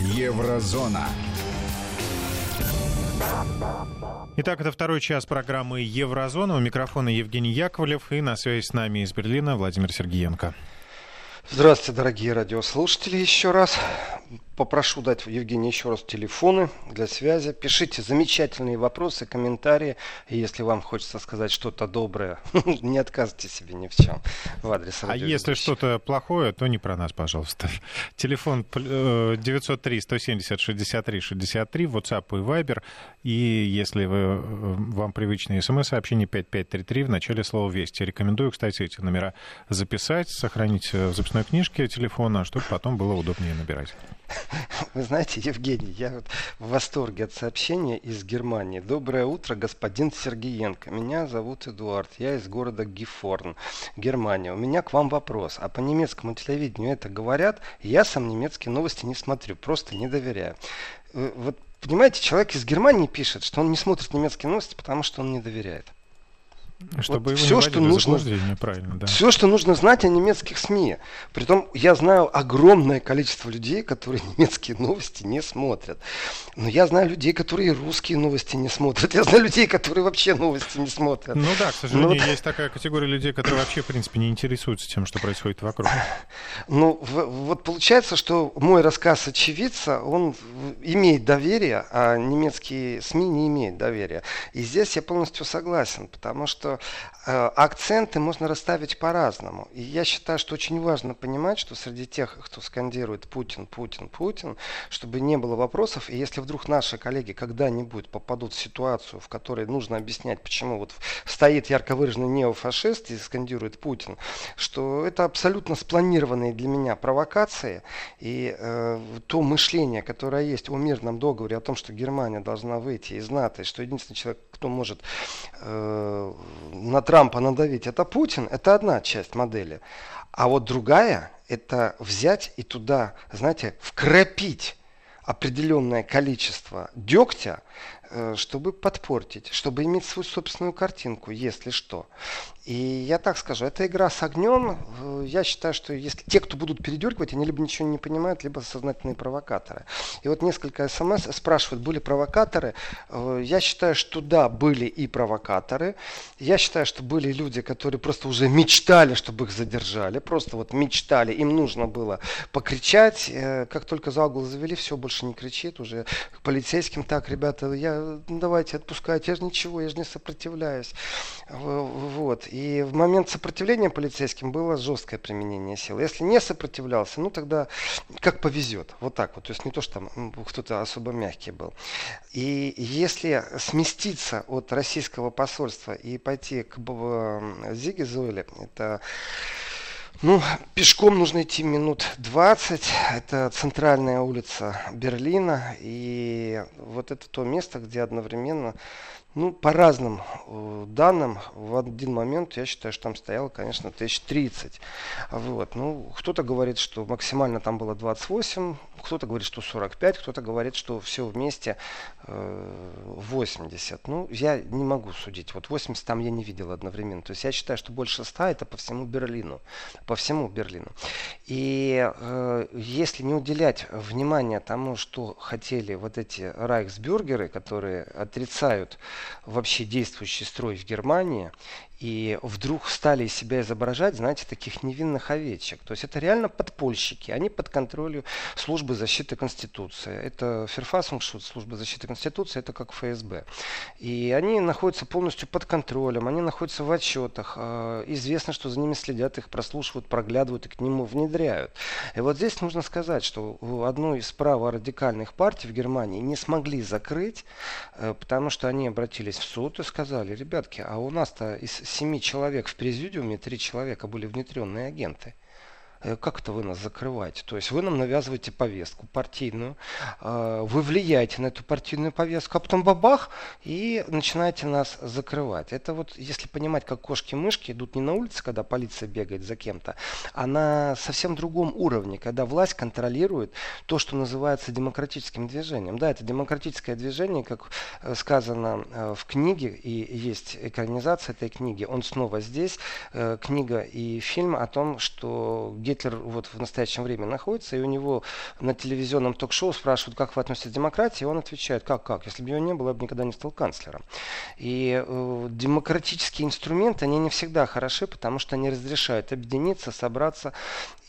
Еврозона. Итак, это второй час программы «Еврозона». У микрофона Евгений Яковлев и на связи с нами из Берлина Владимир Сергеенко. Здравствуйте, дорогие радиослушатели, еще раз попрошу дать Евгению еще раз телефоны для связи. Пишите замечательные вопросы, комментарии. И если вам хочется сказать что-то доброе, не отказывайте себе ни в чем в адрес А если что-то плохое, то не про нас, пожалуйста. Телефон 903-170-63-63, WhatsApp и Viber. И если вы, э, вам привычные смс-сообщения 5533 в начале слова «Вести». Рекомендую, кстати, эти номера записать, сохранить в записной книжке телефона, чтобы потом было удобнее набирать. Вы знаете, Евгений, я вот в восторге от сообщения из Германии. Доброе утро, господин Сергеенко. Меня зовут Эдуард. Я из города Гифорн, Германия. У меня к вам вопрос. А по немецкому телевидению это говорят? Я сам немецкие новости не смотрю, просто не доверяю. Э, вот понимаете, человек из Германии пишет, что он не смотрит немецкие новости, потому что он не доверяет. Чтобы вот все, что нужно, правильно, да. все, что нужно знать о немецких СМИ. Притом я знаю огромное количество людей, которые немецкие новости не смотрят. Но я знаю людей, которые русские новости не смотрят. Я знаю людей, которые вообще новости не смотрят. Ну да, к сожалению, Но... есть такая категория людей, которые вообще, в принципе, не интересуются тем, что происходит вокруг. Ну, вот получается, что мой рассказ очевидца, он имеет доверие, а немецкие СМИ не имеют доверия. И здесь я полностью согласен, потому что что э, акценты можно расставить по-разному. И я считаю, что очень важно понимать, что среди тех, кто скандирует Путин, Путин, Путин, чтобы не было вопросов, и если вдруг наши коллеги когда-нибудь попадут в ситуацию, в которой нужно объяснять, почему вот стоит ярко выраженный неофашист и скандирует Путин, что это абсолютно спланированные для меня провокации, и э, то мышление, которое есть о мирном договоре, о том, что Германия должна выйти из НАТО, и что единственный человек, кто может э, на Трампа надавить, это Путин, это одна часть модели. А вот другая, это взять и туда, знаете, вкрапить определенное количество дегтя, чтобы подпортить, чтобы иметь свою собственную картинку, если что. И я так скажу, это игра с огнем. Э, я считаю, что если те, кто будут передергивать, они либо ничего не понимают, либо сознательные провокаторы. И вот несколько смс спрашивают, были провокаторы. Э, я считаю, что да, были и провокаторы. Я считаю, что были люди, которые просто уже мечтали, чтобы их задержали. Просто вот мечтали, им нужно было покричать. Как только за угол завели, все, больше не кричит. Уже к полицейским так, ребята, я давайте отпускайте, я же ничего, я же не сопротивляюсь. Вот. И в момент сопротивления полицейским было жесткое применение силы. Если не сопротивлялся, ну тогда как повезет. Вот так вот. То есть не то, что там кто-то особо мягкий был. И если сместиться от российского посольства и пойти к Зиге Зойле, это ну, пешком нужно идти минут 20. Это центральная улица Берлина. И вот это то место, где одновременно ну, по разным э, данным, в один момент, я считаю, что там стояло, конечно, тысяч 30. Вот. Ну, кто-то говорит, что максимально там было 28, кто-то говорит, что 45, кто-то говорит, что все вместе э, 80. Ну, я не могу судить. Вот 80 там я не видел одновременно. То есть я считаю, что больше 100 это по всему Берлину. По всему Берлину. И э, если не уделять внимания тому, что хотели вот эти райхсбюргеры, которые отрицают вообще действующий строй в Германии и вдруг стали себя изображать, знаете, таких невинных овечек. То есть это реально подпольщики, они под контролем службы защиты Конституции. Это Ферфасунгшут, служба защиты Конституции, это как ФСБ. И они находятся полностью под контролем, они находятся в отчетах. А, известно, что за ними следят, их прослушивают, проглядывают и к нему внедряют. И вот здесь нужно сказать, что одну из праворадикальных партий в Германии не смогли закрыть, э, потому что они обратились в суд и сказали, ребятки, а у нас-то из семи человек в президиуме три человека были внедренные агенты. Э, как это вы нас закрываете? То есть вы нам навязываете повестку партийную, э, вы влияете на эту партийную повестку, а потом бабах и начинаете нас закрывать. Это вот, если понимать, как кошки-мышки идут не на улице, когда полиция бегает за кем-то, а на совсем другом уровне, когда власть контролирует то, что называется демократическим движением. Да, это демократическое движение, как э, сказано в книге, и есть экранизация этой книги. Он снова здесь. Книга и фильм о том, что Гитлер вот в настоящем время находится, и у него на телевизионном ток-шоу спрашивают, как вы относитесь к демократии, и он отвечает, как, как, если бы ее не было, я бы никогда не стал канцлером. И э, демократические инструменты, они не всегда хороши, потому что они разрешают объединиться, собраться,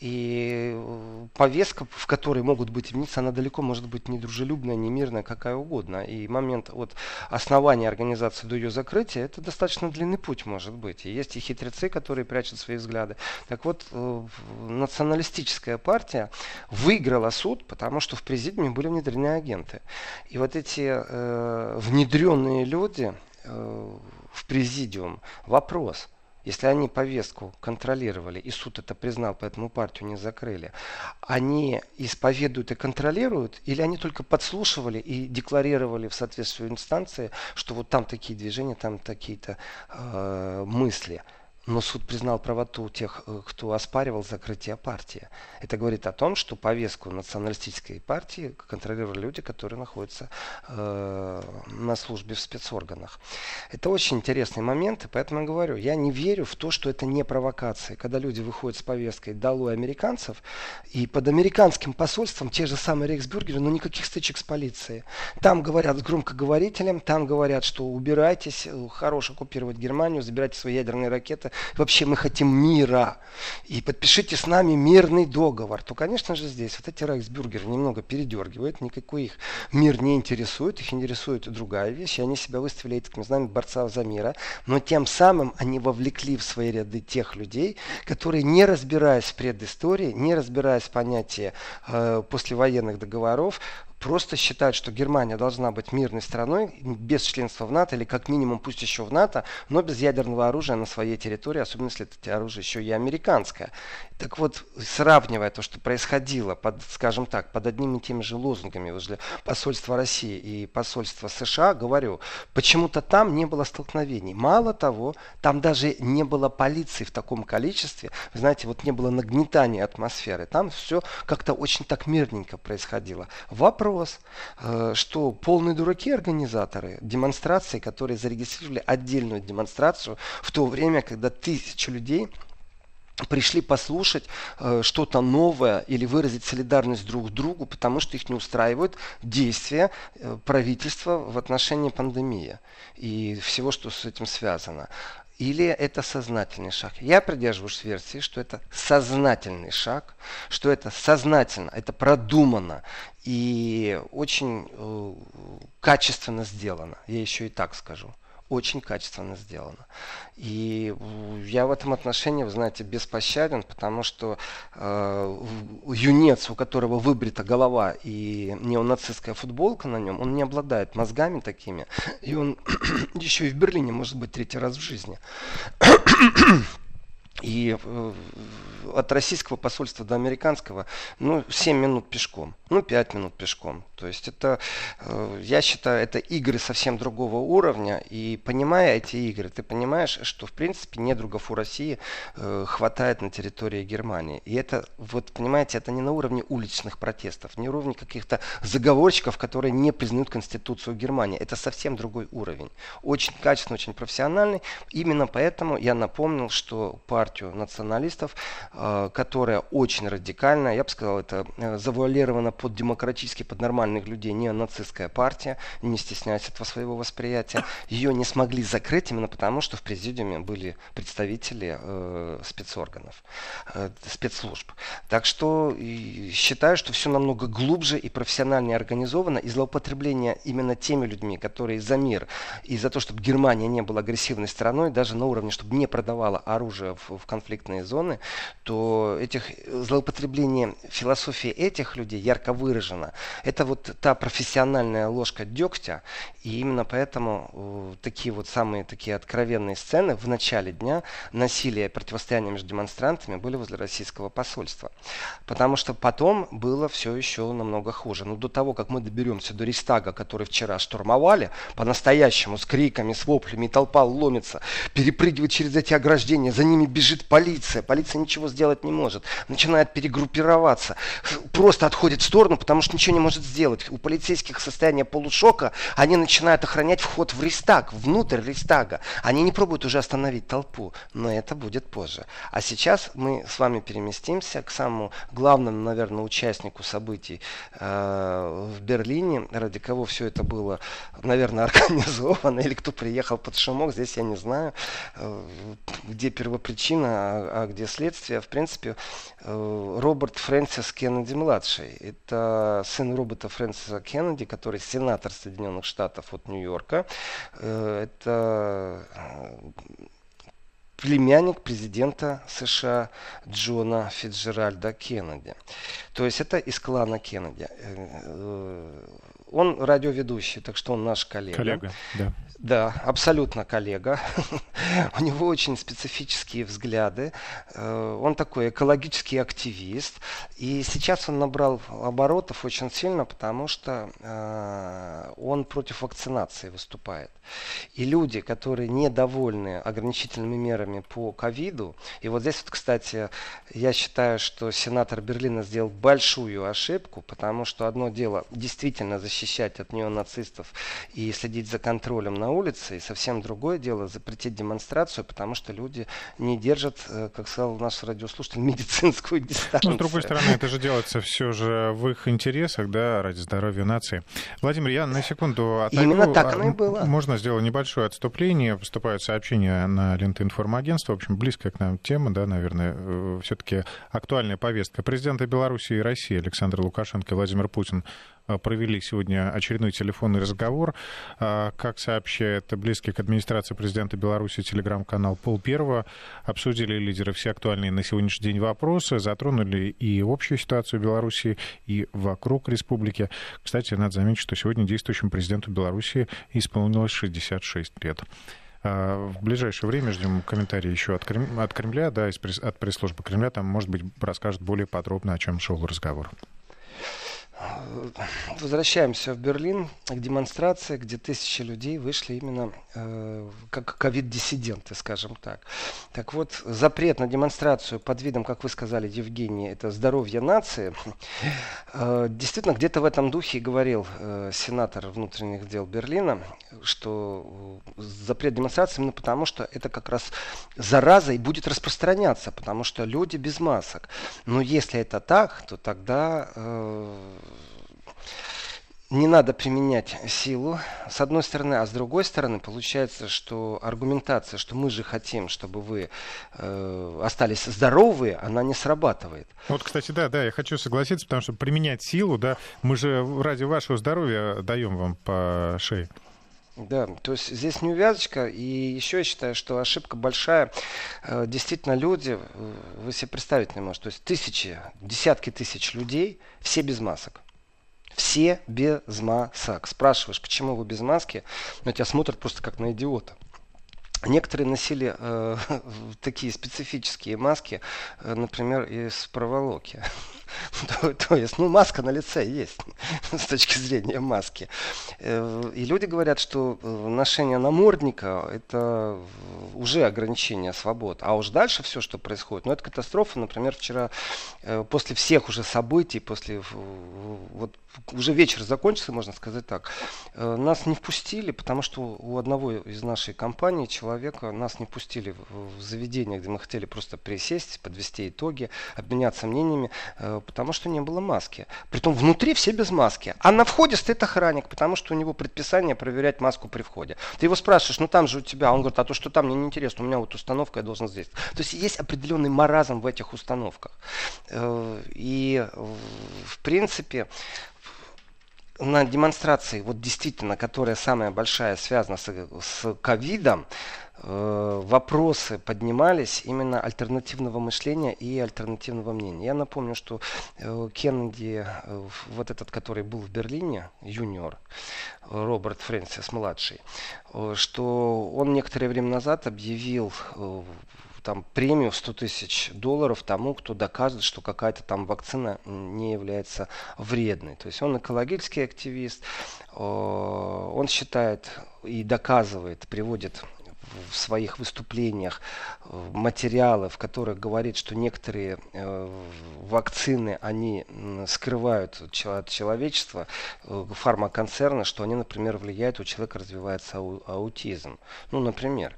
и э, повестка, в которой могут быть единицы, она далеко может быть не дружелюбная, не мирная, какая угодно. И момент от основания организации до ее закрытия, это достаточно длинный путь может быть. И есть и хитрецы, которые прячут свои взгляды. Так вот, э, националистическая партия выиграла суд, потому что в президиуме были внедрены агенты. И вот эти э, внедренные люди э, в президиум, вопрос – если они повестку контролировали, и суд это признал, поэтому партию не закрыли, они исповедуют и контролируют, или они только подслушивали и декларировали в соответствии инстанции, что вот там такие движения, там такие-то э, мысли – но суд признал правоту тех, э, кто оспаривал закрытие партии. Это говорит о том, что повестку националистической партии контролировали люди, которые находятся э, на службе в спецорганах. Это очень интересный момент, и поэтому я говорю, я не верю в то, что это не провокация. Когда люди выходят с повесткой «долой американцев», и под американским посольством те же самые рейхсбюргеры, но никаких стычек с полицией. Там говорят с громкоговорителем, там говорят, что убирайтесь, э, хорош оккупировать Германию, забирайте свои ядерные ракеты, Вообще мы хотим мира. И подпишите с нами мирный договор. То, конечно же, здесь вот эти райхсбюргеры немного передергивают. Никакой их мир не интересует. Их интересует другая вещь. И они себя выставили этими знами борца за мира. Но тем самым они вовлекли в свои ряды тех людей, которые, не разбираясь в предыстории, не разбираясь в понятии э, послевоенных договоров, просто считают, что Германия должна быть мирной страной без членства в НАТО или как минимум пусть еще в НАТО, но без ядерного оружия на своей территории, особенно если это оружие еще и американское. Так вот, сравнивая то, что происходило, под, скажем так, под одними и теми же лозунгами возле посольства России и посольства США, говорю, почему-то там не было столкновений. Мало того, там даже не было полиции в таком количестве. Вы знаете, вот не было нагнетания атмосферы. Там все как-то очень так мирненько происходило. Вопрос вопрос, э, что полные дураки организаторы демонстрации, которые зарегистрировали отдельную демонстрацию в то время, когда тысячи людей пришли послушать э, что-то новое или выразить солидарность друг другу, потому что их не устраивают действия э, правительства в отношении пандемии и всего, что с этим связано. Или это сознательный шаг? Я придерживаюсь версии, что это сознательный шаг, что это сознательно, это продумано и очень э, качественно сделано. Я еще и так скажу очень качественно сделано. И я в этом отношении, вы знаете, беспощаден, потому что э, юнец, у которого выбрита голова и неонацистская футболка на нем, он не обладает мозгами такими, и он еще и в Берлине может быть третий раз в жизни. И э, от российского посольства до американского, ну, 7 минут пешком, ну, 5 минут пешком. То есть это, э, я считаю, это игры совсем другого уровня. И понимая эти игры, ты понимаешь, что, в принципе, недругов у России э, хватает на территории Германии. И это, вот, понимаете, это не на уровне уличных протестов, не на уровне каких-то заговорщиков, которые не признают Конституцию Германии. Это совсем другой уровень. Очень качественный, очень профессиональный. Именно поэтому я напомнил, что партия партию националистов, э, которая очень радикальная, я бы сказал, это э, завуалировано под демократически, под нормальных людей, не нацистская партия, не стесняясь этого своего восприятия. Ее не смогли закрыть именно потому, что в президиуме были представители э, спецорганов, спецслужб. Так что считаю, что все намного глубже и профессиональнее организовано, и злоупотребление именно теми людьми, которые за мир и за то, чтобы Германия не была агрессивной страной, даже на уровне, чтобы не продавала оружие в в конфликтные зоны, то этих злоупотребление философии этих людей ярко выражено. Это вот та профессиональная ложка дегтя, и именно поэтому э, такие вот самые такие откровенные сцены в начале дня насилия и противостояния между демонстрантами были возле российского посольства. Потому что потом было все еще намного хуже. Но до того, как мы доберемся до Рейстага, который вчера штурмовали, по-настоящему, с криками, с воплями, толпа ломится, перепрыгивает через эти ограждения, за ними бежит бежит полиция, полиция ничего сделать не может, начинает перегруппироваться, просто отходит в сторону, потому что ничего не может сделать. У полицейских состояние полушока, они начинают охранять вход в Рейстаг, внутрь Рейстага. Они не пробуют уже остановить толпу, но это будет позже. А сейчас мы с вами переместимся к самому главному, наверное, участнику событий э, в Берлине, ради кого все это было, наверное, организовано, или кто приехал под шумок, здесь я не знаю, э, где первопричина, а, а где следствие. В принципе, э, Роберт Фрэнсис Кеннеди-младший. Это сын Роберта Фрэнсиса Кеннеди, который сенатор Соединенных Штатов от Нью-Йорка. Э, это племянник президента США Джона Фитджеральда Кеннеди. То есть это из клана Кеннеди. Он радиоведущий, так что он наш коллега. Коллега, да. Да, абсолютно коллега. У него очень специфические взгляды. Э, он такой экологический активист. И сейчас он набрал оборотов очень сильно, потому что э, он против вакцинации выступает. И люди, которые недовольны ограничительными мерами по ковиду, и вот здесь вот, кстати, я считаю, что сенатор Берлина сделал большую ошибку, потому что одно дело действительно защищать от неонацистов и следить за контролем на улице, и совсем другое дело запретить демонстрацию, потому что люди не держат, э, как сказал наш радиослушатель, медицинскую дистанцию. Но, с другой стороны, это же делается все же в их интересах, да, ради здоровья нации. Владимир, я на секунду отойду. Именно так оно и было. Можно сделать небольшое отступление. Поступают сообщения на ленты информагентства. В общем, близкая к нам тема, да, наверное, э, все-таки актуальная повестка. Президенты Беларуси и России Александр Лукашенко и Владимир Путин провели сегодня очередной телефонный разговор. Э, как сообщает близкий к администрации президента Беларуси телеграм-канал Пол Первого, обсудили лидеры все актуальные на сегодняшний день вопросы, затронули и общую ситуацию в Беларуси, и вокруг республики. Кстати, надо заметить, что сегодня действующему президенту Беларуси исполнилось 66 лет. А, в ближайшее время ждем комментарии еще от Кремля, да, от пресс-службы Кремля. Там, может быть, расскажет более подробно, о чем шел разговор. Возвращаемся в Берлин к демонстрации, где тысячи людей вышли именно э, как ковид-диссиденты, скажем так. Так вот, запрет на демонстрацию под видом, как вы сказали, Евгений, это здоровье нации. Э, действительно, где-то в этом духе говорил э, сенатор внутренних дел Берлина, что запрет демонстрации именно потому, что это как раз зараза и будет распространяться, потому что люди без масок. Но если это так, то тогда э, не надо применять силу, с одной стороны, а с другой стороны, получается, что аргументация, что мы же хотим, чтобы вы э, остались здоровые, она не срабатывает. Вот, кстати, да, да, я хочу согласиться, потому что применять силу, да, мы же ради вашего здоровья даем вам по шее. Да, то есть здесь неувязочка, и еще я считаю, что ошибка большая. Э, действительно, люди, э, вы себе представить не можете, то есть тысячи, десятки тысяч людей, все без масок. Все без масок. Спрашиваешь, почему вы без маски, но тебя смотрят просто как на идиота. Некоторые носили э, такие специфические маски, э, например, из проволоки. то, то есть, ну, маска на лице есть с точки зрения маски. Э, и люди говорят, что э, ношение намордника – это уже ограничение свобод. А уж дальше все, что происходит, ну, это катастрофа. Например, вчера э, после всех уже событий, после вот уже вечер закончился, можно сказать так, нас не впустили, потому что у одного из нашей компании человека нас не пустили в заведение, где мы хотели просто присесть, подвести итоги, обменяться мнениями потому что не было маски. Притом внутри все без маски. А на входе стоит охранник, потому что у него предписание проверять маску при входе. Ты его спрашиваешь, ну там же у тебя. Он говорит, а то, что там, мне не интересно, у меня вот установка, я должен здесь. То есть есть определенный маразм в этих установках. Э, и в принципе на демонстрации, вот действительно, которая самая большая, связана с ковидом, Э, вопросы поднимались именно альтернативного мышления и альтернативного мнения. Я напомню, что э, Кеннеди, э, вот этот, который был в Берлине, юниор, Роберт Фрэнсис младший, что он некоторое время назад объявил там премию в 100 тысяч долларов тому, кто доказывает, что какая-то там вакцина не является вредной. То есть он экологический активист, он считает и доказывает, приводит в своих выступлениях материалы, в которых говорит, что некоторые вакцины, они скрывают от человечества, фармаконцерны, что они, например, влияют, у человека развивается аутизм. Ну, например.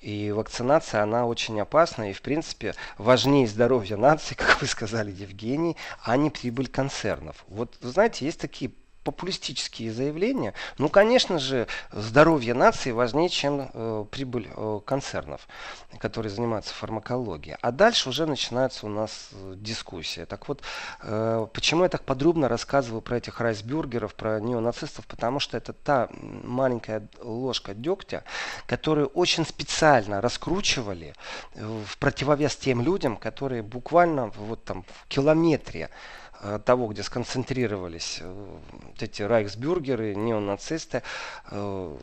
И вакцинация, она очень опасна. И, в принципе, важнее здоровья нации, как вы сказали, Евгений, а не прибыль концернов. Вот, вы знаете, есть такие популистические заявления. Ну, конечно же, здоровье нации важнее, чем э, прибыль э, концернов, которые занимаются фармакологией. А дальше уже начинается у нас э, дискуссия. Так вот, э, почему я так подробно рассказываю про этих райсбюргеров, про неонацистов? Потому что это та маленькая ложка дегтя, которую очень специально раскручивали в противовес тем людям, которые буквально вот там в километре того, где сконцентрировались э, вот эти райхсбюргеры, неонацисты, э,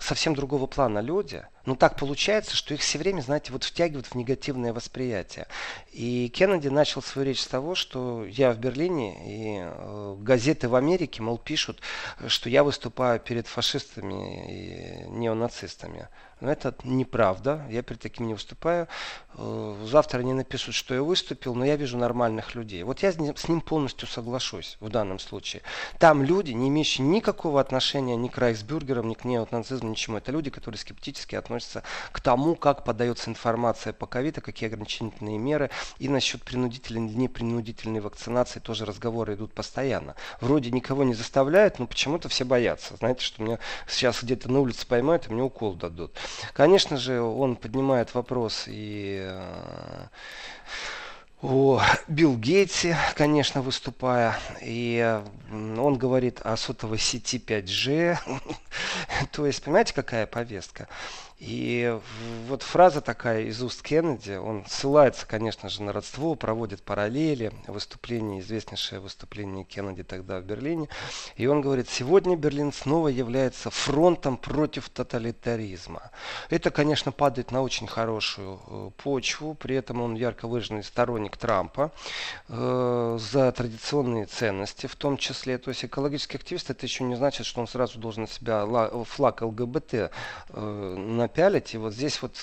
совсем другого плана люди. Но так получается, что их все время, знаете, вот втягивают в негативное восприятие. И Кеннеди начал свою речь с того, что я в Берлине, и э, газеты в Америке, мол, пишут, что я выступаю перед фашистами и неонацистами. Но это неправда, я перед таким не выступаю. Э, завтра они напишут, что я выступил, но я вижу нормальных людей. Вот я с ним полностью соглашусь в данном случае. Там люди, не имеющие никакого отношения ни к райсбюргерам, ни к неонацизму, ничему. Это люди, которые скептически относятся к тому, как подается информация по ковиду, какие ограничительные меры. И насчет принудительной или непринудительной вакцинации тоже разговоры идут постоянно. Вроде никого не заставляют, но почему-то все боятся. Знаете, что меня сейчас где-то на улице поймают и мне укол дадут. Конечно же, он поднимает вопрос и э, о Билл Гейтсе, конечно, выступая. И он говорит о сотовой сети 5G. То есть, понимаете, какая повестка? И вот фраза такая из уст Кеннеди, он ссылается, конечно же, на родство, проводит параллели, выступление, известнейшее выступление Кеннеди тогда в Берлине. И он говорит, сегодня Берлин снова является фронтом против тоталитаризма. Это, конечно, падает на очень хорошую э, почву, при этом он ярко выраженный сторонник Трампа э, за традиционные ценности в том числе. То есть экологический активист, это еще не значит, что он сразу должен себя флаг ЛГБТ э, на пялить. И вот здесь вот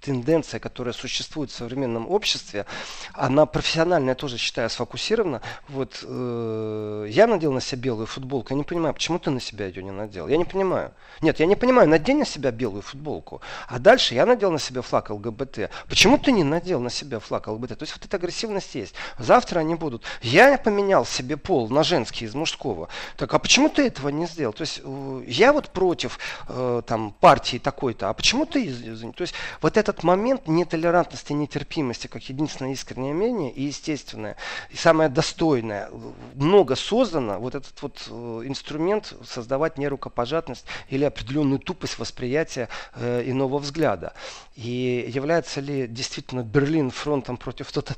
тенденция, которая существует в современном обществе, она профессиональная тоже, считаю, сфокусирована. Вот э, я надел на себя белую футболку, я не понимаю, почему ты на себя ее не надел? Я не понимаю. Нет, я не понимаю, надень на себя белую футболку, а дальше я надел на себя флаг ЛГБТ. Почему ты не надел на себя флаг ЛГБТ? То есть вот эта агрессивность есть. Завтра они будут. Я поменял себе пол на женский из мужского. Так, а почему ты этого не сделал? То есть э, я вот против э, там партии такой-то, а почему ты? То есть вот этот момент нетолерантности, нетерпимости, как единственное искреннее мнение и естественное, и самое достойное, много создано, вот этот вот э, инструмент создавать нерукопожатность или определенную тупость восприятия э, иного взгляда. И является ли действительно Берлин фронтом против тоталитаризма,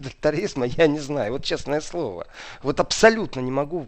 я не знаю, вот честное слово. Вот абсолютно не могу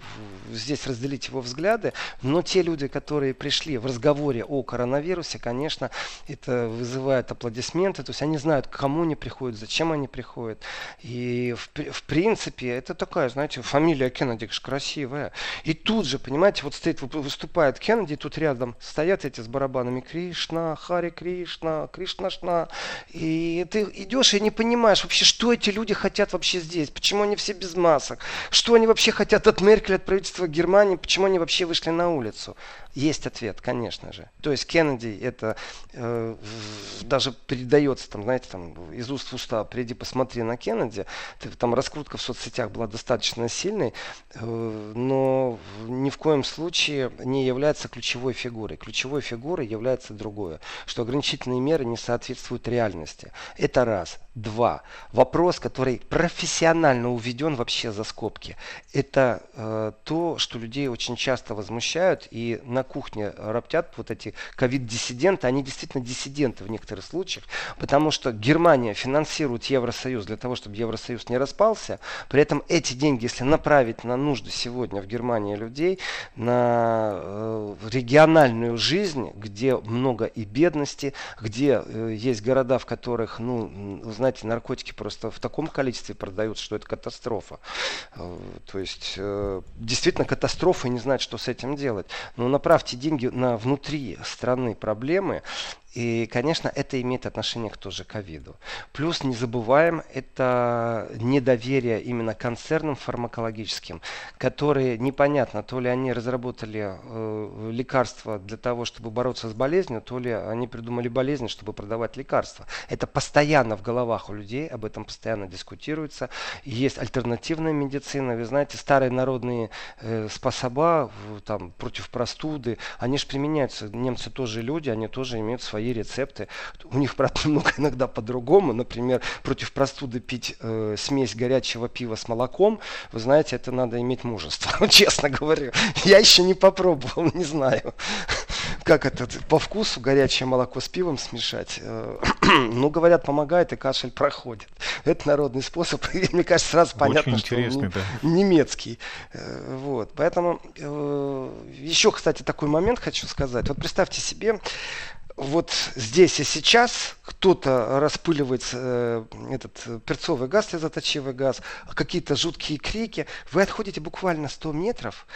здесь разделить его взгляды, но те люди, которые пришли в разговоре о коронавирусе, конечно, это вызывает аплодисменты, то есть они знают, к кому они приходят, зачем они приходят. И в, в принципе это такая, знаете, фамилия Кеннеди же красивая. И тут же, понимаете, вот стоит, выступает Кеннеди, тут рядом стоят эти с барабанами Кришна, Хари Кришна, Кришнашна. И ты идешь и не понимаешь вообще, что эти люди хотят вообще здесь, почему они все без масок, что они вообще хотят от Меркеля, от правительства Германии, почему они вообще вышли на улицу. Есть ответ, конечно же. То есть Кеннеди это э, даже передается, там, знаете, там, из уст в уста, приди посмотри на Кеннеди. Там раскрутка в соцсетях была достаточно сильной, э, но ни в коем случае не является ключевой фигурой. Ключевой фигурой является другое, что ограничительные меры не соответствуют реальности. Это раз. Два. Вопрос, который профессионально уведен вообще за скобки. Это э, то, что людей очень часто возмущают и на кухне роптят вот эти ковид-диссиденты, они действительно диссиденты в некоторых случаях, потому что Германия финансирует Евросоюз для того, чтобы Евросоюз не распался, при этом эти деньги, если направить на нужды сегодня в Германии людей, на э, региональную жизнь, где много и бедности, где э, есть города, в которых, ну, знаете, наркотики просто в таком количестве продаются, что это катастрофа. Э, то есть, э, действительно катастрофа и не знать, что с этим делать. Но направьте деньги на внутри страны проблемы, И, конечно, это имеет отношение к тоже ковиду. Плюс не забываем, это недоверие именно концернам фармакологическим, которые непонятно, то ли они разработали э, лекарства для того, чтобы бороться с болезнью, то ли они придумали болезнь, чтобы продавать лекарства. Это постоянно в головах у людей, об этом постоянно дискутируется. Есть альтернативная медицина, вы знаете, старые народные э, способа там, против простуды, они же применяются, немцы тоже люди, они тоже имеют свои свои рецепты. У них, правда, немного иногда по-другому. Например, против простуды пить э, смесь горячего пива с молоком. Вы знаете, это надо иметь мужество, честно говорю. Я еще не попробовал, не знаю как это по вкусу горячее молоко с пивом смешать. Э, ну, говорят, помогает и кашель проходит. Это народный способ. И, мне кажется, сразу понятно, Очень что он да. немецкий. Э, вот. Поэтому э, еще, кстати, такой момент хочу сказать. Вот представьте себе, вот здесь и сейчас кто-то распыливает э, этот перцовый газ, слезоточивый газ, какие-то жуткие крики. Вы отходите буквально 100 метров,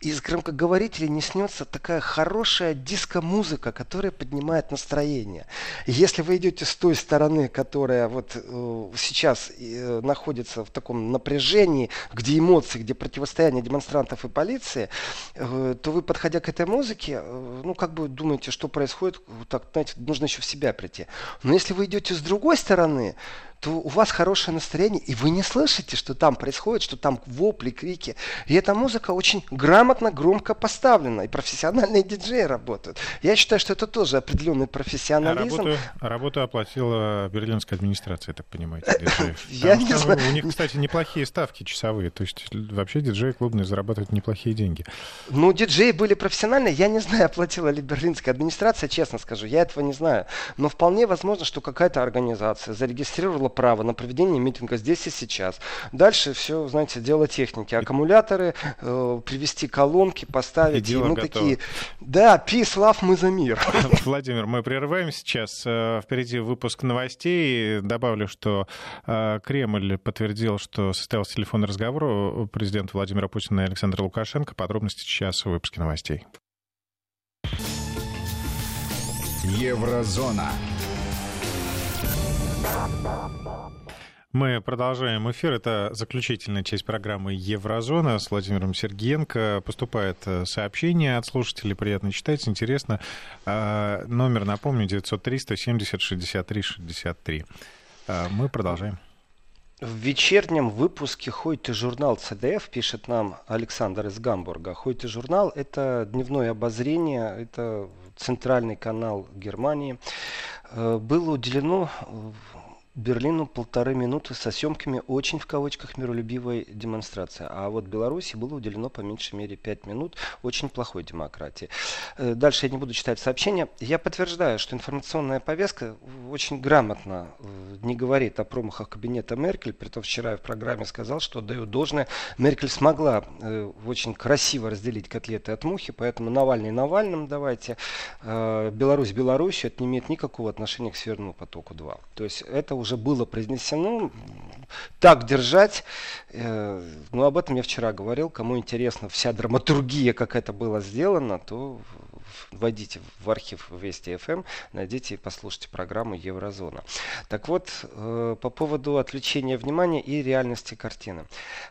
из громкоговорителей неснется такая хорошая диско-музыка, которая поднимает настроение. Если вы идете с той стороны, которая вот э, сейчас э, находится в таком напряжении, где эмоции, где противостояние демонстрантов и полиции, э, то вы, подходя к этой музыке, э, ну, как бы думаете, что происходит, так, знаете, нужно еще в себя прийти. Но если вы идете с другой стороны, то у вас хорошее настроение, и вы не слышите, что там происходит, что там вопли, крики. И эта музыка очень грамотно, громко поставлена, и профессиональные диджеи работают. Я считаю, что это тоже определенный профессионализм. А работу, работу оплатила берлинская администрация, так понимаете, диджеев. Я не знаю. У них, кстати, неплохие ставки часовые, то есть вообще диджеи клубные зарабатывают неплохие деньги. Ну, диджеи были профессиональные, я не знаю, оплатила ли берлинская администрация, честно скажу, я этого не знаю. Но вполне возможно, что какая-то организация зарегистрировала право на проведение митинга здесь и сейчас. Дальше все, знаете, дело техники. Аккумуляторы, э, привести колонки, поставить. И, и ну, такие. Да, peace, love, мы за мир. Владимир, мы прерываем сейчас. Э, впереди выпуск новостей. Добавлю, что э, Кремль подтвердил, что состоялся телефонный разговор у президента Владимира Путина и Александра Лукашенко. Подробности сейчас в выпуске новостей. Еврозона. Мы продолжаем эфир. Это заключительная часть программы «Еврозона» с Владимиром Сергеенко. Поступает э, сообщение от слушателей. Приятно читать, интересно. А, номер, напомню, 903-170-63-63. А, мы продолжаем. В вечернем выпуске «Ходит и журнал ЦДФ» пишет нам Александр из Гамбурга. «Ходит и журнал» – это дневное обозрение, это центральный канал Германии. Э, было уделено Берлину полторы минуты со съемками очень в кавычках миролюбивой демонстрации. А вот Беларуси было уделено по меньшей мере пять минут очень плохой демократии. Э, дальше я не буду читать сообщения. Я подтверждаю, что информационная повестка очень грамотно э, не говорит о промахах кабинета Меркель. Притом вчера я в программе сказал, что даю должное. Меркель смогла э, очень красиво разделить котлеты от мухи, поэтому Навальный Навальным давайте. Беларусь Беларусь это не имеет никакого отношения к Северному потоку 2. То есть это уже было произнесено. Так держать. Э, ну, об этом я вчера говорил. Кому интересна вся драматургия, как это было сделано, то вводите в архив Вести ФМ, эм, найдите и послушайте программу Еврозона. Так вот, э, по поводу отвлечения внимания и реальности картины.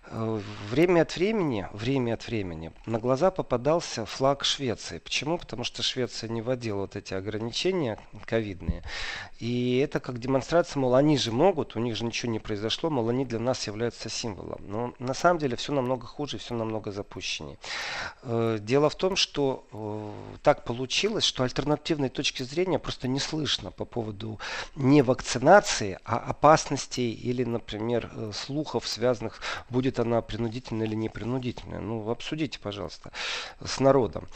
Э, время от времени, время от времени на глаза попадался флаг Швеции. Почему? Потому что Швеция не вводила вот эти ограничения ковидные. И это как демонстрация, мол, они же могут, у них же ничего не произошло, мол, они для нас являются символом. Но на самом деле все намного хуже, все намного запущеннее. Э, дело в том, что так получилось, что альтернативной точки зрения просто не слышно по поводу не вакцинации, а опасностей или, например, э, слухов, связанных, будет она принудительная или не принудительная. Ну, обсудите, пожалуйста, с народом.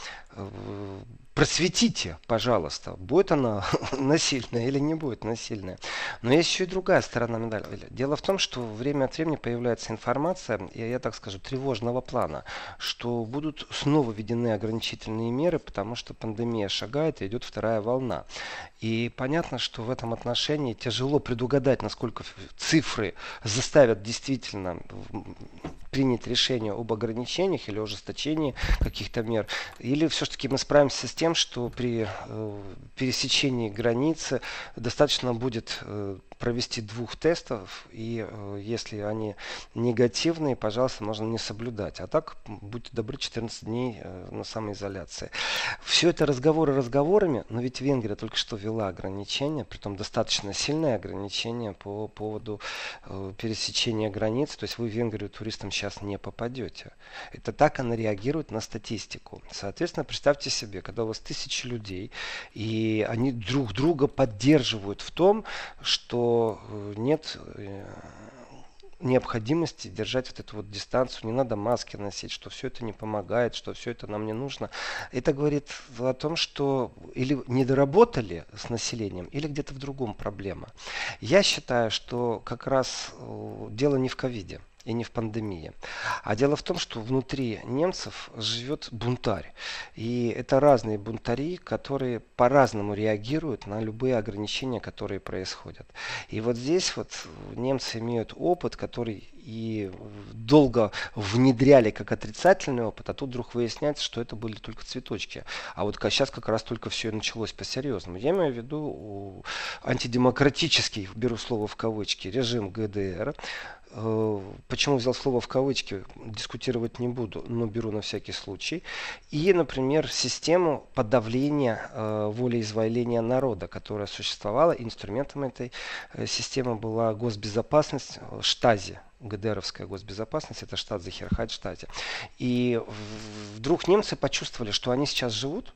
Просветите, пожалуйста, будет она насильная или не будет насильная. Но есть еще и другая сторона медали. Дело в том, что время от времени появляется информация, я, я так скажу, тревожного плана, что будут снова введены ограничительные меры, потому что пандемия шагает и идет вторая волна. И понятно, что в этом отношении тяжело предугадать, насколько цифры заставят действительно принять решение об ограничениях или ужесточении каких-то мер. Или все-таки мы справимся с тем, тем, что при пересечении границы достаточно будет провести двух тестов, и э, если они негативные, пожалуйста, можно не соблюдать. А так, будьте добры, 14 дней э, на самоизоляции. Все это разговоры разговорами, но ведь Венгрия только что ввела ограничения, притом достаточно сильные ограничения по поводу э, пересечения границ. То есть вы в Венгрию туристам сейчас не попадете. Это так она реагирует на статистику. Соответственно, представьте себе, когда у вас тысячи людей, и они друг друга поддерживают в том, что Э, нет э, необходимости держать вот эту вот дистанцию, не надо маски носить, что все это не помогает, что все это нам не нужно. Это говорит о том, что или не доработали с населением, или где-то в другом проблема. Я считаю, что как раз э, дело не в ковиде и не в пандемии. А дело в том, что внутри немцев живет бунтарь. И это разные бунтари, которые по-разному реагируют на любые ограничения, которые происходят. И вот здесь вот немцы имеют опыт, который и долго внедряли как отрицательный опыт, а тут вдруг выясняется, что это были только цветочки. А вот сейчас как раз только все началось по-серьезному. Я имею в виду антидемократический, беру слово в кавычки, режим ГДР, Э, почему взял слово в кавычки, дискутировать не буду, но беру на всякий случай. И, например, систему подавления э, волеизъявления народа, которая существовала. Инструментом этой э, системы была госбезопасность, э, штази, ГДРовская госбезопасность, это штат Захерхайт штате. И вдруг немцы почувствовали, что они сейчас живут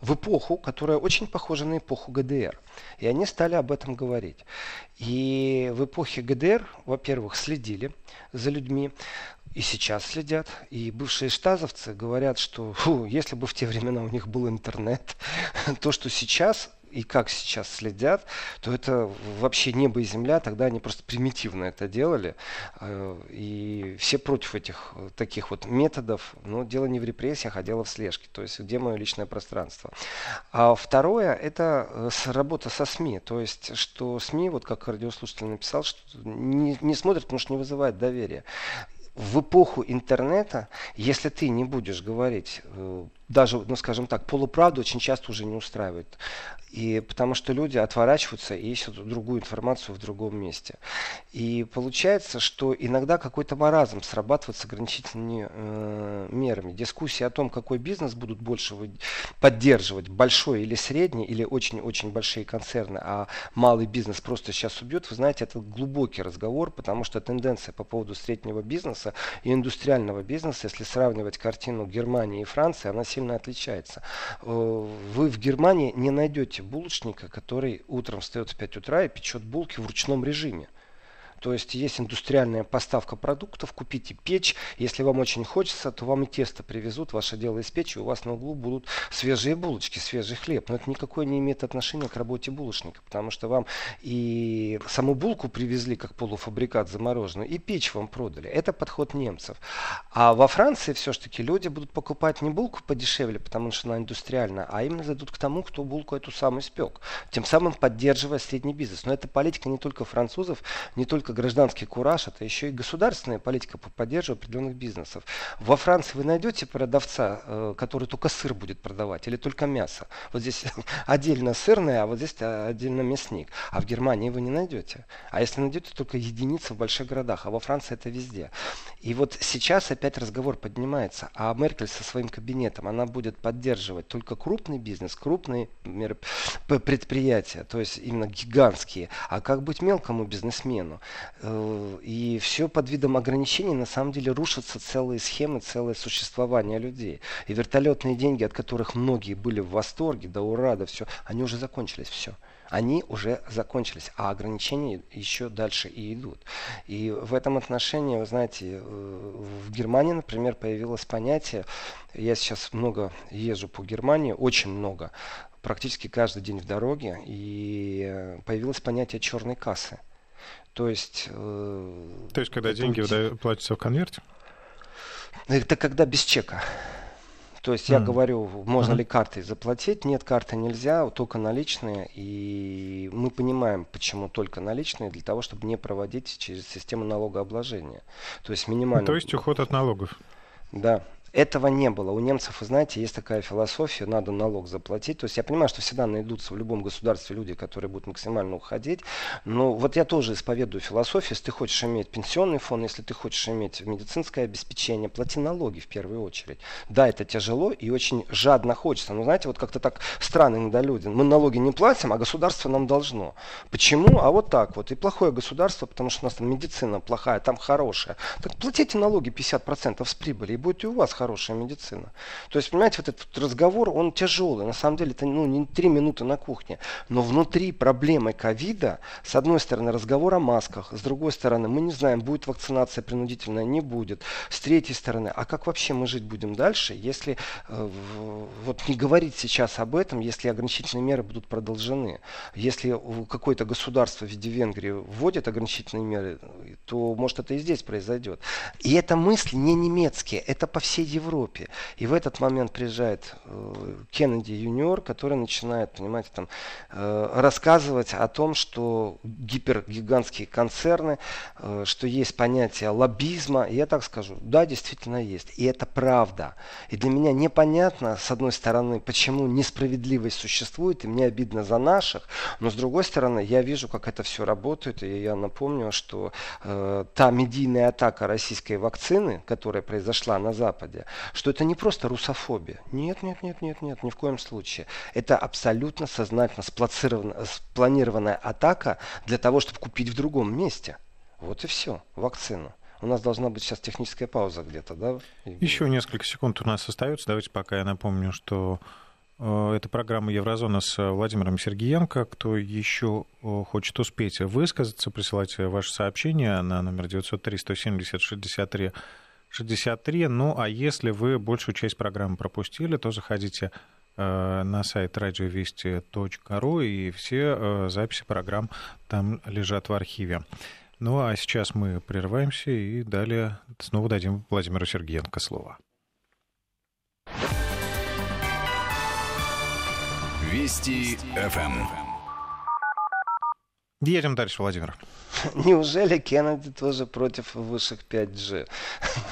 в эпоху, которая очень похожа на эпоху ГДР. И они стали об этом говорить. И в эпохе ГДР, во-первых, следили за людьми, и сейчас следят. И бывшие штазовцы говорят, что фу, если бы в те времена у них был интернет, то, что сейчас и как сейчас следят, то это вообще небо и земля. Тогда они просто примитивно это делали. Э, и все против этих э, таких вот методов. Но дело не в репрессиях, а дело в слежке. То есть где мое личное пространство. А второе, это э, работа со СМИ. То есть, что СМИ, вот как радиослушатель написал, что не, не смотрят, потому что не вызывает доверия в эпоху интернета, если ты не будешь говорить даже, ну скажем так, полуправду очень часто уже не устраивает. И потому что люди отворачиваются и ищут другую информацию в другом месте. И получается, что иногда какой-то маразм срабатывает с ограничительными э, мерами. Дискуссии о том, какой бизнес будут больше поддерживать, большой или средний, или очень-очень большие концерны, а малый бизнес просто сейчас убьет, вы знаете, это глубокий разговор, потому что тенденция по поводу среднего бизнеса и индустриального бизнеса, если сравнивать картину Германии и Франции, она сильно отличается. Э, вы в Германии не найдете булочника, который утром встает в 5 утра и печет булки в ручном режиме. То есть есть индустриальная поставка продуктов, купите печь. Если вам очень хочется, то вам и тесто привезут, ваше дело из печи, у вас на углу будут свежие булочки, свежий хлеб. Но это никакое не имеет отношения к работе булочника, потому что вам и саму булку привезли как полуфабрикат замороженную, и печь вам продали. Это подход немцев. А во Франции все-таки люди будут покупать не булку подешевле, потому что она индустриальная, а именно зайдут к тому, кто булку эту самую испек. Тем самым поддерживая средний бизнес. Но это политика не только французов, не только гражданский кураж, это еще и государственная политика по поддержке определенных бизнесов. Во Франции вы найдете продавца, э, который только сыр будет продавать или только мясо. Вот здесь отдельно сырное, а вот здесь отдельно мясник. А в Германии вы не найдете. А если найдете, только единицы в больших городах. А во Франции это везде. И вот сейчас опять разговор поднимается. А Меркель со своим кабинетом, она будет поддерживать только крупный бизнес, крупные предприятия, то есть именно гигантские. А как быть мелкому бизнесмену? Э, и все под видом ограничений на самом деле рушатся целые схемы, целое существование людей. И вертолетные деньги, от которых многие были в восторге, да ура, да все, они уже закончились, все они уже закончились, а ограничения еще дальше и идут. И в этом отношении, вы знаете, э, в Германии, например, появилось понятие, я сейчас много езжу по Германии, очень много, практически каждый день в дороге, и э, появилось понятие черной кассы. То есть... Э, То есть, когда деньги выдают, платятся в конверте? Это когда без чека. То есть я говорю, можно mm ли картой заплатить? Нет, карты нельзя, только наличные. И мы понимаем, почему только наличные, для того, чтобы не проводить через систему налогообложения. То есть минимально... То есть уход от налогов. Да. Этого не было. У немцев, вы знаете, есть такая философия, надо налог заплатить. То есть я понимаю, что всегда найдутся в любом государстве люди, которые будут максимально уходить. Но вот я тоже исповедую философию. Если ты хочешь иметь пенсионный фонд, если ты хочешь иметь медицинское обеспечение, плати налоги в первую очередь. Да, это тяжело и очень жадно хочется. Но знаете, вот как-то так странно иногда люди. Мы налоги не платим, а государство нам должно. Почему? А вот так вот. И плохое государство, потому что у нас там медицина плохая, там хорошая. Так платите налоги 50% с прибыли, и будет и у вас хорошая хорошая медицина. То есть, понимаете, вот этот разговор, он тяжелый. На самом деле, это ну, не три минуты на кухне. Но внутри проблемы ковида, с одной стороны, разговор о масках, с другой стороны, мы не знаем, будет вакцинация принудительная, не будет. С третьей стороны, а как вообще мы жить будем дальше, если э, вот не говорить сейчас об этом, если ограничительные меры будут продолжены. Если какое-то государство в виде Венгрии вводит ограничительные меры, то может это и здесь произойдет. И эта мысль не немецкие, это по всей Европе. И в этот момент приезжает э, Кеннеди юниор, который начинает, понимаете, там, э, рассказывать о том, что гипергигантские концерны, э, что есть понятие лоббизма. И я так скажу, да, действительно есть. И это правда. И для меня непонятно, с одной стороны, почему несправедливость существует, и мне обидно за наших, но с другой стороны, я вижу, как это все работает, и я напомню, что э, та медийная атака российской вакцины, которая произошла на Западе, что это не просто русофобия. Нет, нет, нет, нет, нет, ни в коем случае. Это абсолютно сознательно спланированная атака для того, чтобы купить в другом месте. Вот и все, вакцину. У нас должна быть сейчас техническая пауза где-то, да? Еще несколько секунд у нас остается. Давайте пока я напомню, что э, это программа Еврозона с Владимиром Сергеенко. Кто еще э, хочет успеть высказаться, присылайте ваши сообщения на номер 903 170 63 63. Ну, а если вы большую часть программы пропустили, то заходите э, на сайт радиовести.ру, и все э, записи программ там лежат в архиве. Ну, а сейчас мы прерываемся и далее снова дадим Владимиру Сергеенко слово. Вести ФМ. Едем дальше, Владимир. Неужели Кеннеди тоже против вышек 5G?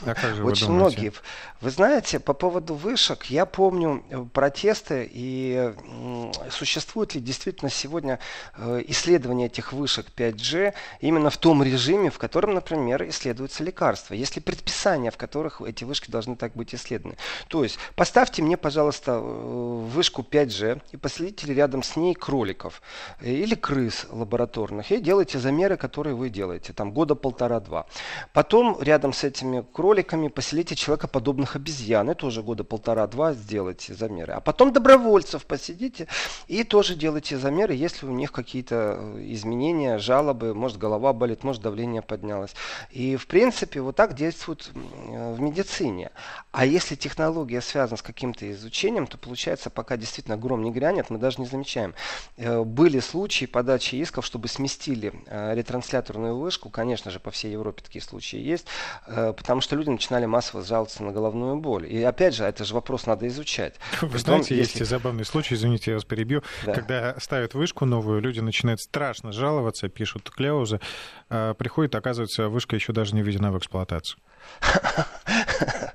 А как же Очень вы многие. Вы знаете, по поводу вышек, я помню э, протесты и существует ли действительно сегодня э, исследование этих вышек 5G именно в том режиме, в котором, например, исследуются лекарства. Есть ли предписания, в которых эти вышки должны так быть исследованы? То есть поставьте мне, пожалуйста, э, вышку 5G и поселите рядом с ней кроликов или крыс лабораторных и делайте замеры, которые которые вы делаете, там года полтора-два. Потом рядом с этими кроликами поселите человекоподобных обезьян, и тоже года полтора-два сделайте замеры. А потом добровольцев посидите и тоже делайте замеры, если у них какие-то э, изменения, жалобы, может голова болит, может давление поднялось. И в принципе вот так действуют в медицине. А если технология связана с каким-то изучением, то получается, пока действительно гром не грянет, мы даже не замечаем. Э, были случаи подачи исков, чтобы сместили э, ретрансляцию трансляторную вышку, конечно же, по всей Европе такие случаи есть, э, потому что люди начинали массово жаловаться на головную боль. И опять же, это же вопрос надо изучать. Вы Притом, знаете, если... есть забавный случай, извините, я вас перебью, да. когда ставят вышку новую, люди начинают страшно жаловаться, пишут кляузы, а приходит, оказывается, вышка еще даже не введена в эксплуатацию.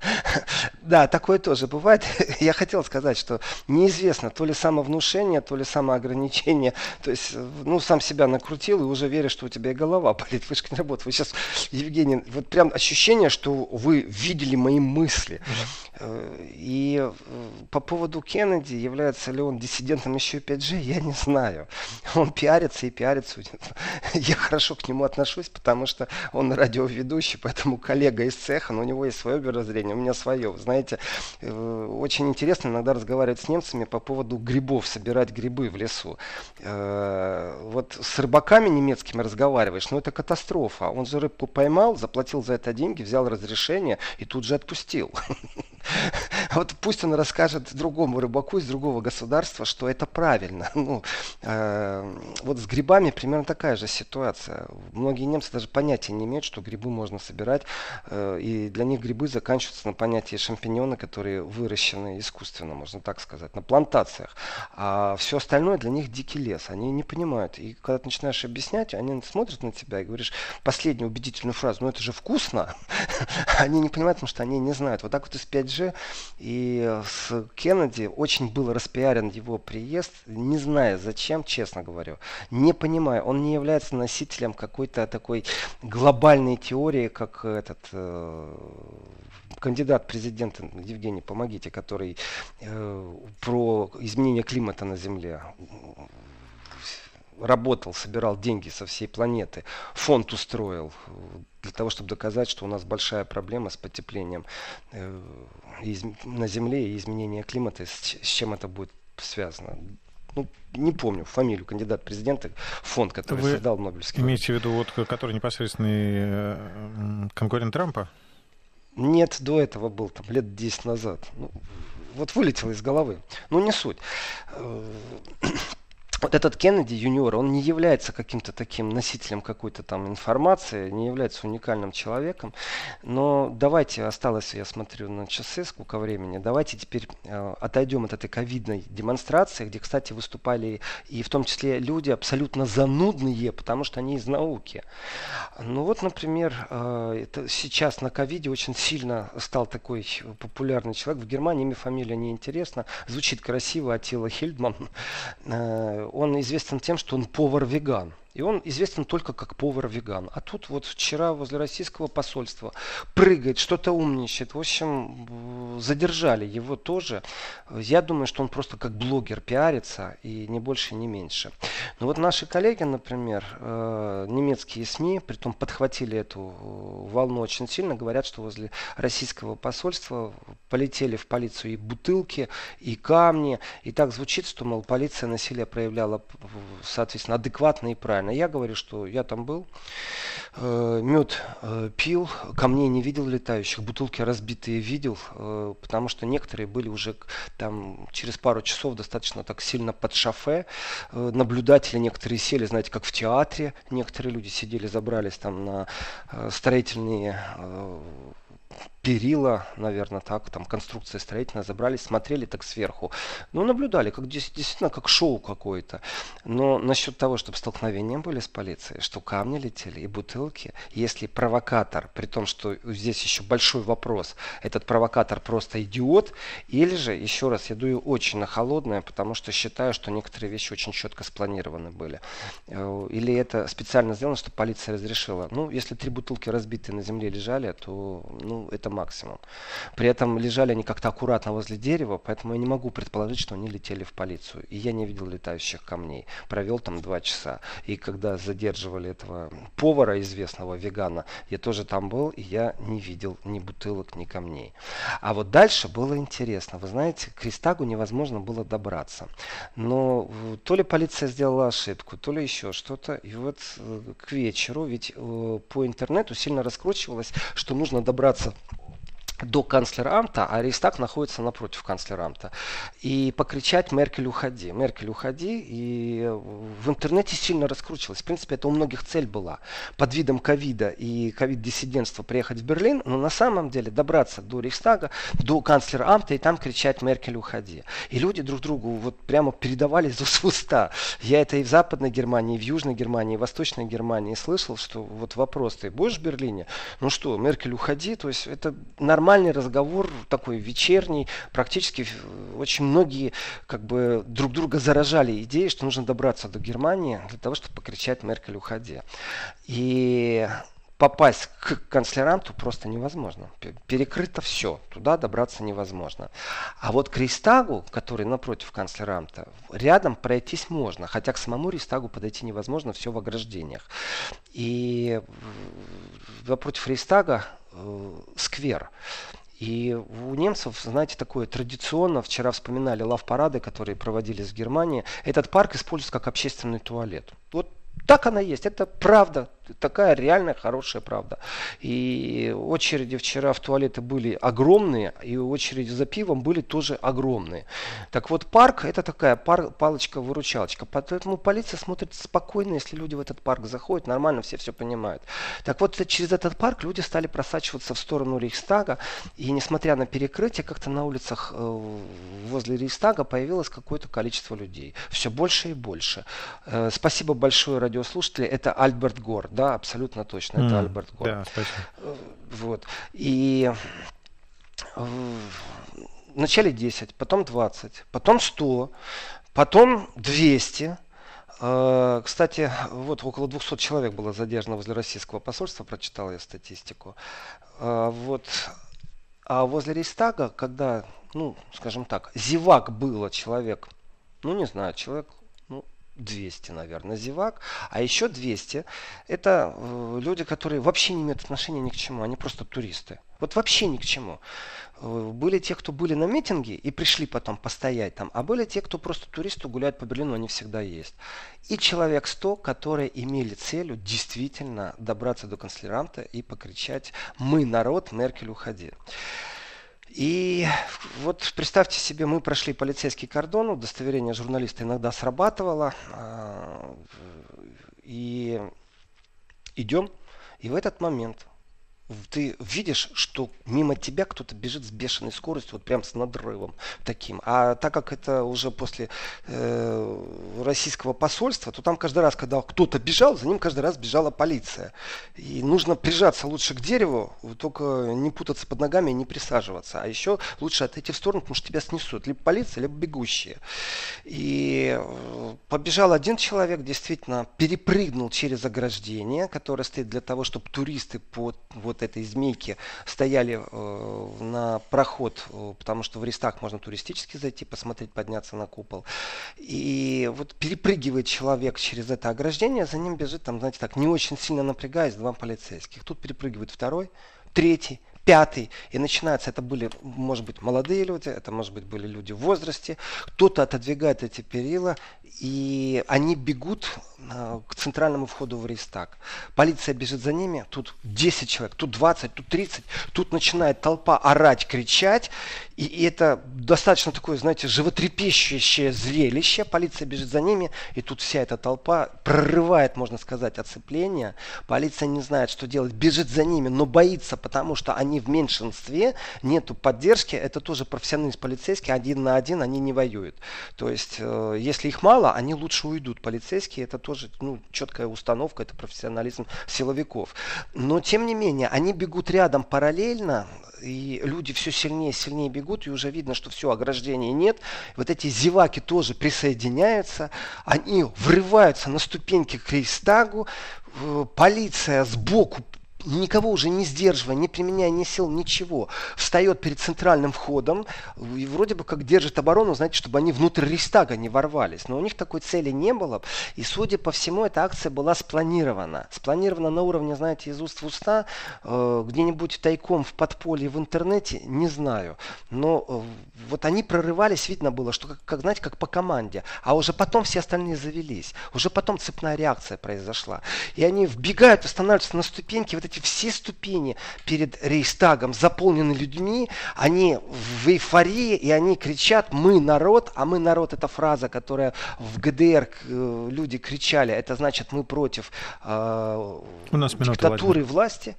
Да, такое тоже бывает. Я хотел сказать, что неизвестно, то ли самовнушение, то ли самоограничение. То есть, ну, сам себя накрутил и уже веришь, что у тебя и голова болит. Вышка не работает. Вы сейчас, Евгений, вот прям ощущение, что вы видели мои мысли. Э, и э, по поводу Кеннеди, является ли он диссидентом еще 5G, я не знаю. Он пиарится и пиарится. Я хорошо к нему отношусь, потому что он радиоведущий, поэтому коллега из цеха, но у него есть свое мировоззрение, у меня свое. Знаете, э, очень интересно иногда разговаривать с немцами по поводу грибов, собирать грибы в лесу. Вот с рыбаками немецкими разговариваешь, ну это катастрофа. Он же рыбку поймал, заплатил за это деньги, взял разрешение и тут же отпустил. Вот пусть он расскажет другому рыбаку из другого государства, что это правильно. Ну, э, вот с грибами примерно такая же ситуация. Многие немцы даже понятия не имеют, что грибы можно собирать. Э, и для них грибы заканчиваются на понятии шампиньоны, которые выращены искусственно, можно так сказать, на плантациях. А все остальное для них дикий лес. Они не понимают. И когда ты начинаешь объяснять, они смотрят на тебя и говоришь последнюю убедительную фразу, ну это же вкусно. они не понимают, потому что они не знают. Вот так вот из 5G и с Кеннеди очень был распиарен его приезд, не зная зачем, честно говорю. Не понимаю, он не является носителем какой-то такой глобальной теории, как этот э, кандидат президента. Евгений, помогите, который э, про изменение климата на Земле. Работал, собирал деньги со всей планеты, фонд устроил для того, чтобы доказать, что у нас большая проблема с потеплением э, на Земле и изменение климата, с, чем это будет связано. Ну, не помню фамилию кандидата президента, фонд, который Вы создал Нобелевский. Имеете в виду, вот, который непосредственный э, конкурент Трампа? Нет, до этого был, там, лет 10 назад. Ну, вот вылетело из головы. Ну, не суть. Вот этот Кеннеди юниор, он не является каким-то таким носителем какой-то там информации, не является уникальным человеком. Но давайте, осталось, я смотрю на часы, сколько времени, давайте теперь э, отойдем от этой ковидной демонстрации, где, кстати, выступали и в том числе люди абсолютно занудные, потому что они из науки. Ну вот, например, э, это сейчас на ковиде очень сильно стал такой популярный человек. В Германии имя, фамилия неинтересна, звучит красиво, Атила Хильдман. Э, он известен тем, что он повар-веган. И он известен только как повар-веган. А тут вот вчера возле российского посольства прыгает, что-то умничает. В общем, задержали его тоже. Я думаю, что он просто как блогер пиарится, и не больше, не меньше. Но вот наши коллеги, например, э, немецкие СМИ, притом подхватили эту волну очень сильно, говорят, что возле российского посольства полетели в полицию и бутылки, и камни. И так звучит, что, мол, полиция насилие проявляла, соответственно, адекватно и правильно нормально. Я говорю, что я там был, э, мед э, пил, камней не видел летающих, бутылки разбитые видел, э, потому что некоторые были уже там через пару часов достаточно так сильно под шофе. Э, наблюдатели некоторые сели, знаете, как в театре. Некоторые люди сидели, забрались там на э, строительные э, перила, наверное, так, там конструкция строительная, забрались, смотрели так сверху. Ну, наблюдали, как действительно как шоу какое-то. Но насчет того, чтобы столкновения были с полицией, что камни летели и бутылки, если провокатор, при том, что здесь еще большой вопрос, этот провокатор просто идиот, или же, еще раз, я дую очень на холодное, потому что считаю, что некоторые вещи очень четко спланированы были. Э, или это специально сделано, чтобы полиция разрешила. Ну, если три бутылки разбитые на земле лежали, то, ну, это максимум. При этом лежали они как-то аккуратно возле дерева, поэтому я не могу предположить, что они летели в полицию. И я не видел летающих камней. Провел там два часа. И когда задерживали этого повара известного вегана, я тоже там был, и я не видел ни бутылок, ни камней. А вот дальше было интересно. Вы знаете, к Кристагу невозможно было добраться. Но то ли полиция сделала ошибку, то ли еще что-то. И вот э, к вечеру, ведь э, по интернету сильно раскручивалось, что нужно добраться до канцлерамта, а Рейстаг находится напротив канцлерамта. И покричать «Меркель, уходи!» «Меркель, уходи!» И в интернете сильно раскручивалось. В принципе, это у многих цель была. Под видом ковида и ковид-диссидентства приехать в Берлин, но на самом деле добраться до Рейхстага, до канцлерамта и там кричать «Меркель, уходи!» И люди друг другу вот прямо передавали в уста. Я это и в Западной Германии, и в Южной Германии, и в Восточной Германии слышал, что вот вопрос, ты будешь в Берлине? Ну что, Меркель, уходи! То есть это нормально нормальный разговор, такой вечерний, практически очень многие как бы друг друга заражали идеей, что нужно добраться до Германии для того, чтобы покричать Меркель уходи. И попасть к канцлеранту просто невозможно. Перекрыто все, туда добраться невозможно. А вот к Рейстагу, который напротив канцлеранта, рядом пройтись можно, хотя к самому Рейстагу подойти невозможно, все в ограждениях. И напротив Рейстага э, сквер. И у немцев, знаете, такое традиционно, вчера вспоминали лав-парады, которые проводились в Германии, этот парк используется как общественный туалет. Вот так она есть, это правда. Такая реальная хорошая правда. И очереди вчера в туалеты были огромные, и очереди за пивом были тоже огромные. Так вот, парк это такая пар, палочка-выручалочка. Поэтому полиция смотрит спокойно, если люди в этот парк заходят, нормально все все понимают. Так вот, через этот парк люди стали просачиваться в сторону Рейхстага, и несмотря на перекрытие, как-то на улицах э, возле Рейхстага появилось какое-то количество людей. Все больше и больше. Э, спасибо большое, радиослушатели. Это Альберт Гор да, абсолютно точно, это Альберт Гор. Да, спасибо. Э, вот. И вначале 10, потом 20, потом 100, потом 200. Э, кстати, вот около 200 человек было задержано возле российского посольства, прочитал я статистику. Э, вот. А возле Рейстага, когда, ну, скажем так, зевак было человек, ну, не знаю, человек 200, наверное, зевак, а еще 200 это э, люди, которые вообще не имеют отношения ни к чему, они просто туристы. Вот вообще ни к чему. Э, были те, кто были на митинге и пришли потом постоять там, а были те, кто просто туристы гуляют по Берлину, они всегда есть. И человек 100, которые имели целью действительно добраться до канцлеранта и покричать «Мы народ, Меркель, уходи». И вот представьте себе, мы прошли полицейский кордон, удостоверение журналиста иногда срабатывало, а, и идем, и в этот момент ты видишь, что мимо тебя кто-то бежит с бешеной скоростью, вот прям с надрывом таким. А так как это уже после э, российского посольства, то там каждый раз, когда кто-то бежал, за ним каждый раз бежала полиция. И нужно прижаться лучше к дереву, только не путаться под ногами и не присаживаться. А еще лучше отойти в сторону, потому что тебя снесут. Либо полиция, либо бегущие. И э, побежал один человек, действительно перепрыгнул через ограждение, которое стоит для того, чтобы туристы под вот вот этой змейки стояли э, на проход, э, потому что в Рестах можно туристически зайти, посмотреть, подняться на купол. И вот перепрыгивает человек через это ограждение, за ним бежит, там, знаете, так, не очень сильно напрягаясь, два полицейских. Тут перепрыгивает второй, третий, пятый. И начинается, это были, может быть, молодые люди, это, может быть, были люди в возрасте. Кто-то отодвигает эти перила, и они бегут к центральному входу в Рейстаг. Полиция бежит за ними, тут 10 человек, тут 20, тут 30, тут начинает толпа орать, кричать, и, и это достаточно такое, знаете, животрепещущее зрелище. Полиция бежит за ними, и тут вся эта толпа прорывает, можно сказать, оцепление. Полиция не знает, что делать, бежит за ними, но боится, потому что они в меньшинстве, нету поддержки. Это тоже профессиональные полицейские, один на один они не воюют. То есть, э, если их мало, они лучше уйдут. Полицейские это тоже ну, четкая установка, это профессионализм силовиков. Но, тем не менее, они бегут рядом параллельно, и люди все сильнее и сильнее бегут, и уже видно, что все, ограждения нет. Вот эти зеваки тоже присоединяются, они врываются на ступеньки к Рейстагу, э, полиция сбоку никого уже не сдерживая, не применяя ни сил, ничего, встает перед центральным входом и вроде бы как держит оборону, знаете, чтобы они внутрь Рейстага не ворвались. Но у них такой цели не было. И, судя по всему, эта акция была спланирована. Спланирована на уровне, знаете, из уст в уста, э, где-нибудь тайком в подполье в интернете, не знаю. Но э, вот они прорывались, видно было, что, как, как, знаете, как по команде. А уже потом все остальные завелись. Уже потом цепная реакция произошла. И они вбегают, останавливаются на ступеньке, вот эти все ступени перед Рейстагом заполнены людьми, они в эйфории, и они кричат «Мы народ», а «Мы народ» это фраза, которая в ГДР э, люди кричали, это значит «Мы против э, У нас диктатуры власти».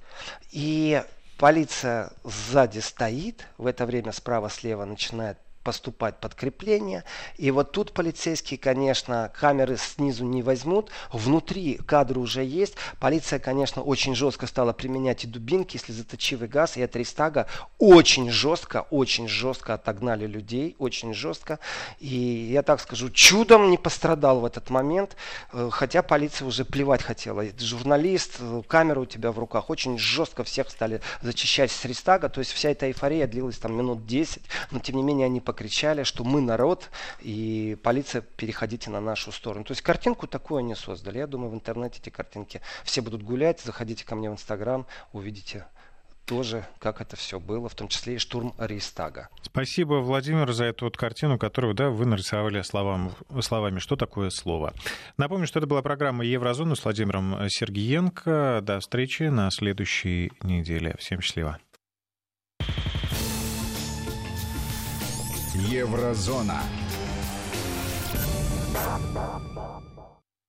И полиция сзади стоит, в это время справа-слева начинает поступать подкрепление. И вот тут полицейские, конечно, камеры снизу не возьмут. Внутри кадры уже есть. Полиция, конечно, очень жестко стала применять и дубинки, если заточивый газ, и от очень жестко, очень жестко отогнали людей, очень жестко. И я так скажу, чудом не пострадал в этот момент, э, хотя полиция уже плевать хотела. Журналист, э, камера у тебя в руках, очень жестко всех стали зачищать с Рейстага, то есть вся эта эйфория длилась там минут 10, но тем не менее они покричали, что мы народ, и полиция, переходите на нашу сторону. То есть картинку такую они создали. Я думаю, в интернете эти картинки все будут гулять. Заходите ко мне в Инстаграм, увидите тоже, как это все было, в том числе и штурм Рейстага. Спасибо, Владимир, за эту вот картину, которую да, вы нарисовали словам, словами, что такое слово. Напомню, что это была программа «Еврозона» с Владимиром Сергиенко. До встречи на следующей неделе. Всем счастливо. Еврозона.